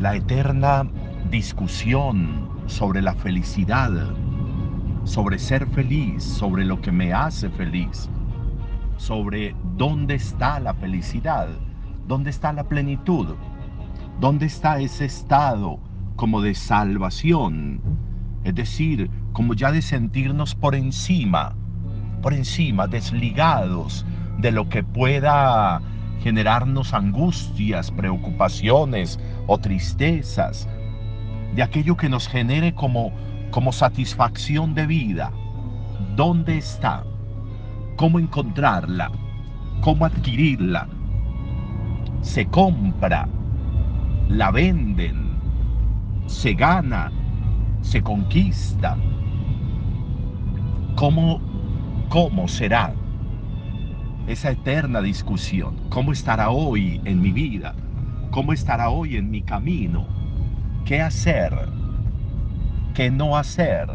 la eterna discusión sobre la felicidad, sobre ser feliz, sobre lo que me hace feliz, sobre dónde está la felicidad, dónde está la plenitud, dónde está ese estado como de salvación, es decir, como ya de sentirnos por encima, por encima, desligados de lo que pueda generarnos angustias, preocupaciones o tristezas, de aquello que nos genere como, como satisfacción de vida. ¿Dónde está? ¿Cómo encontrarla? ¿Cómo adquirirla? Se compra, la venden, se gana, se conquista. ¿Cómo, cómo será? esa eterna discusión. ¿Cómo estará hoy en mi vida? ¿Cómo estará hoy en mi camino? ¿Qué hacer? ¿Qué no hacer?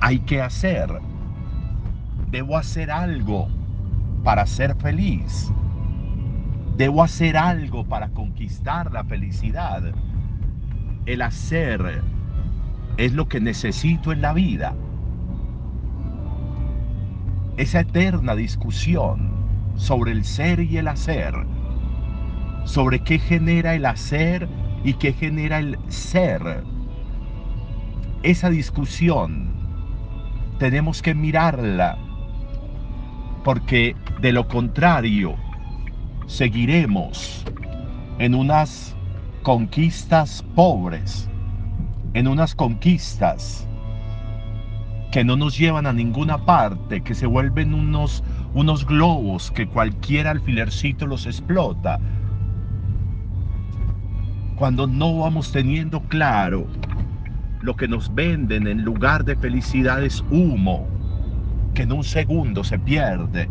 Hay que hacer. Debo hacer algo para ser feliz. Debo hacer algo para conquistar la felicidad. El hacer es lo que necesito en la vida esa eterna discusión sobre el ser y el hacer, sobre qué genera el hacer y qué genera el ser. Esa discusión tenemos que mirarla porque de lo contrario seguiremos en unas conquistas pobres, en unas conquistas que no nos llevan a ninguna parte, que se vuelven unos, unos globos que cualquier alfilercito los explota. Cuando no vamos teniendo claro lo que nos venden en lugar de felicidad es humo, que en un segundo se pierde.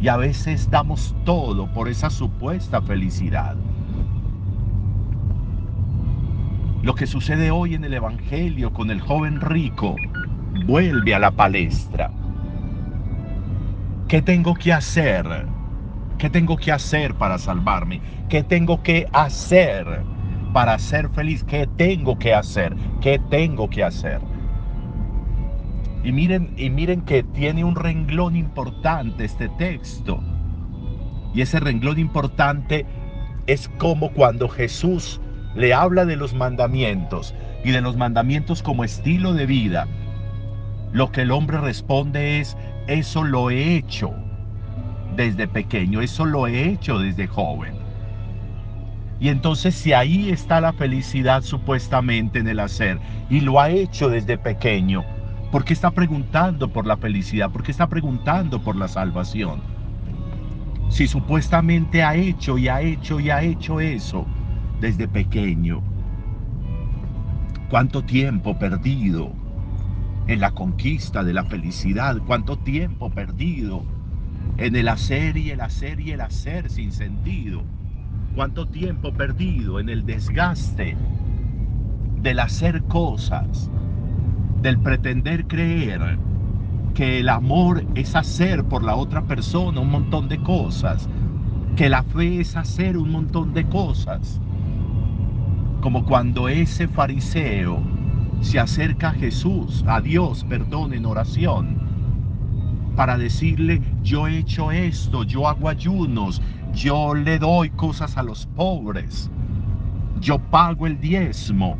Y a veces damos todo por esa supuesta felicidad. Lo que sucede hoy en el Evangelio con el joven rico vuelve a la palestra. ¿Qué tengo que hacer? ¿Qué tengo que hacer para salvarme? ¿Qué tengo que hacer para ser feliz? ¿Qué tengo que hacer? ¿Qué tengo que hacer? Y miren, y miren que tiene un renglón importante este texto. Y ese renglón importante es como cuando Jesús le habla de los mandamientos y de los mandamientos como estilo de vida lo que el hombre responde es, eso lo he hecho desde pequeño, eso lo he hecho desde joven. Y entonces si ahí está la felicidad supuestamente en el hacer y lo ha hecho desde pequeño, ¿por qué está preguntando por la felicidad? ¿Por qué está preguntando por la salvación? Si supuestamente ha hecho y ha hecho y ha hecho eso desde pequeño, ¿cuánto tiempo perdido? en la conquista de la felicidad, cuánto tiempo perdido en el hacer y el hacer y el hacer sin sentido, cuánto tiempo perdido en el desgaste del hacer cosas, del pretender creer que el amor es hacer por la otra persona un montón de cosas, que la fe es hacer un montón de cosas, como cuando ese fariseo se acerca a Jesús, a Dios, perdón, en oración, para decirle, yo he hecho esto, yo hago ayunos, yo le doy cosas a los pobres, yo pago el diezmo.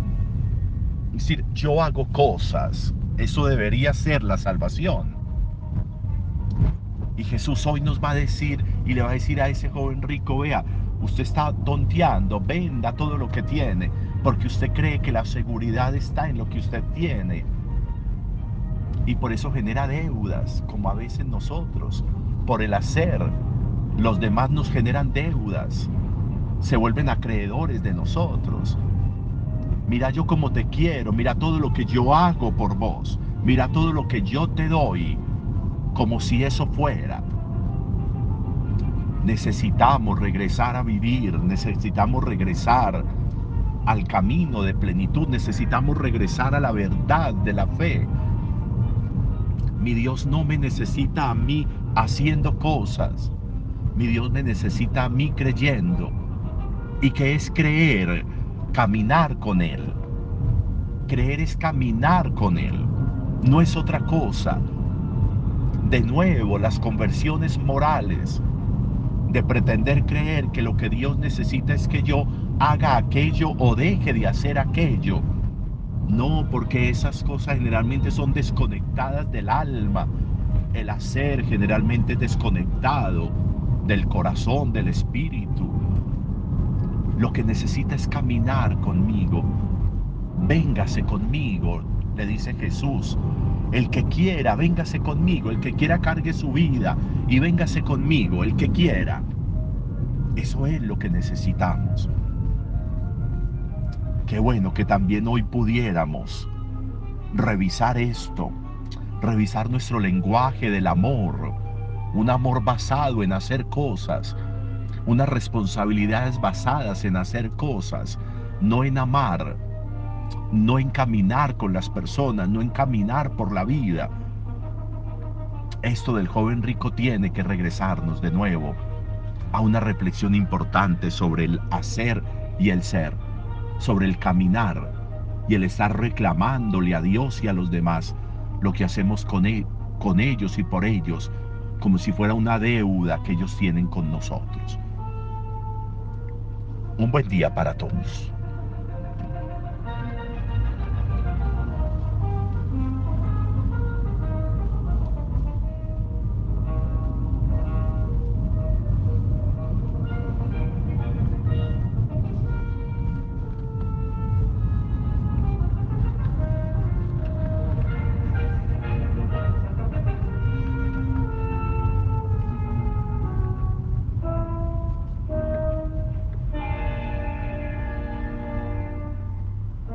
Es decir, yo hago cosas. Eso debería ser la salvación. Y Jesús hoy nos va a decir y le va a decir a ese joven rico, vea, usted está tonteando, venda todo lo que tiene, porque usted cree que la seguridad está en lo que usted tiene. Y por eso genera deudas, como a veces nosotros, por el hacer. Los demás nos generan deudas, se vuelven acreedores de nosotros. Mira yo como te quiero, mira todo lo que yo hago por vos, mira todo lo que yo te doy, como si eso fuera. Necesitamos regresar a vivir, necesitamos regresar al camino de plenitud, necesitamos regresar a la verdad de la fe. Mi Dios no me necesita a mí haciendo cosas, mi Dios me necesita a mí creyendo. ¿Y qué es creer? caminar con Él. Creer es caminar con Él, no es otra cosa. De nuevo, las conversiones morales de pretender creer que lo que Dios necesita es que yo haga aquello o deje de hacer aquello. No, porque esas cosas generalmente son desconectadas del alma. El hacer generalmente es desconectado del corazón, del espíritu. Lo que necesita es caminar conmigo. Véngase conmigo, le dice Jesús. El que quiera, véngase conmigo. El que quiera, cargue su vida y véngase conmigo. El que quiera. Eso es lo que necesitamos. Qué bueno que también hoy pudiéramos revisar esto, revisar nuestro lenguaje del amor, un amor basado en hacer cosas, unas responsabilidades basadas en hacer cosas, no en amar, no en caminar con las personas, no en caminar por la vida. Esto del joven rico tiene que regresarnos de nuevo a una reflexión importante sobre el hacer y el ser, sobre el caminar y el estar reclamándole a Dios y a los demás lo que hacemos con, él, e, con ellos y por ellos, como si fuera una deuda que ellos tienen con nosotros. Un buen día para todos.